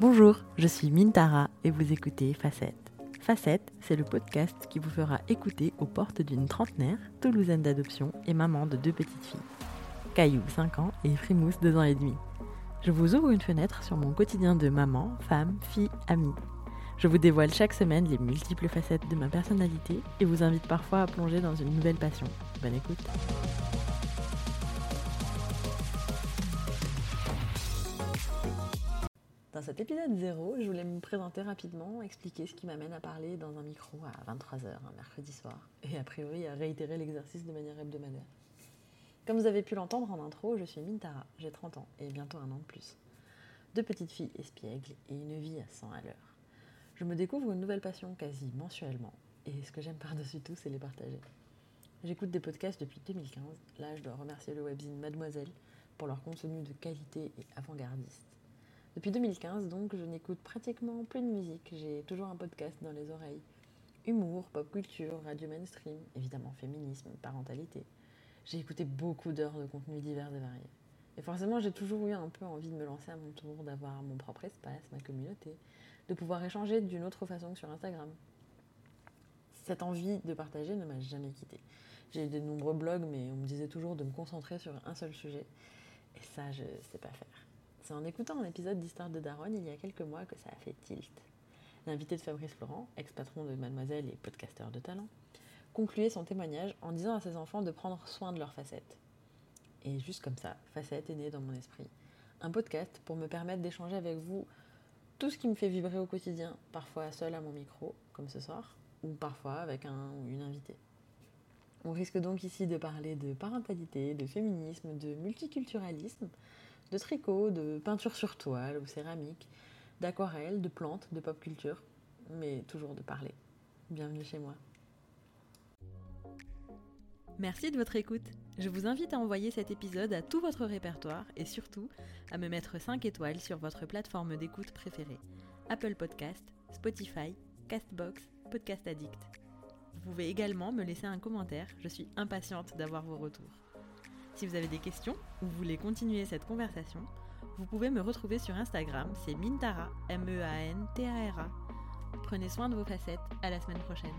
Bonjour, je suis Mintara et vous écoutez Facette. Facette, c'est le podcast qui vous fera écouter aux portes d'une trentenaire, toulousaine d'adoption et maman de deux petites filles. Caillou, 5 ans, et Frimousse, 2 ans et demi. Je vous ouvre une fenêtre sur mon quotidien de maman, femme, fille, amie. Je vous dévoile chaque semaine les multiples facettes de ma personnalité et vous invite parfois à plonger dans une nouvelle passion. Bonne écoute. Dans cet épisode 0, je voulais me présenter rapidement, expliquer ce qui m'amène à parler dans un micro à 23h un mercredi soir, et a priori à réitérer l'exercice de manière hebdomadaire. Comme vous avez pu l'entendre en intro, je suis Mintara, j'ai 30 ans et bientôt un an de plus. Deux petites filles espiègles et une vie à 100 à l'heure. Je me découvre une nouvelle passion quasi mensuellement, et ce que j'aime par-dessus tout, c'est les partager. J'écoute des podcasts depuis 2015, là je dois remercier le webzine Mademoiselle pour leur contenu de qualité et avant-gardiste. Depuis 2015, donc, je n'écoute pratiquement plus de musique. J'ai toujours un podcast dans les oreilles. Humour, pop culture, radio mainstream, évidemment féminisme, parentalité. J'ai écouté beaucoup d'heures de contenu divers et variés. Et forcément, j'ai toujours eu un peu envie de me lancer à mon tour, d'avoir mon propre espace, ma communauté, de pouvoir échanger d'une autre façon que sur Instagram. Cette envie de partager ne m'a jamais quittée. J'ai eu de nombreux blogs, mais on me disait toujours de me concentrer sur un seul sujet. Et ça, je ne sais pas faire. C'est en écoutant un épisode d'Histoire de Daronne il y a quelques mois que ça a fait tilt. L'invité de Fabrice Florent, ex-patron de Mademoiselle et podcasteur de talent, concluait son témoignage en disant à ses enfants de prendre soin de leurs facettes. Et juste comme ça, Facette est né dans mon esprit. Un podcast pour me permettre d'échanger avec vous tout ce qui me fait vibrer au quotidien, parfois seul à mon micro, comme ce soir, ou parfois avec un ou une invitée. On risque donc ici de parler de parentalité, de féminisme, de multiculturalisme, de tricot, de peinture sur toile ou céramique, d'aquarelle, de plantes, de pop culture, mais toujours de parler. Bienvenue chez moi. Merci de votre écoute. Je vous invite à envoyer cet épisode à tout votre répertoire et surtout à me mettre 5 étoiles sur votre plateforme d'écoute préférée. Apple Podcast, Spotify, Castbox, Podcast Addict. Vous pouvez également me laisser un commentaire, je suis impatiente d'avoir vos retours. Si vous avez des questions ou voulez continuer cette conversation, vous pouvez me retrouver sur Instagram, c'est Mintara, M-E-A-N-T-A-R-A. Prenez soin de vos facettes, à la semaine prochaine.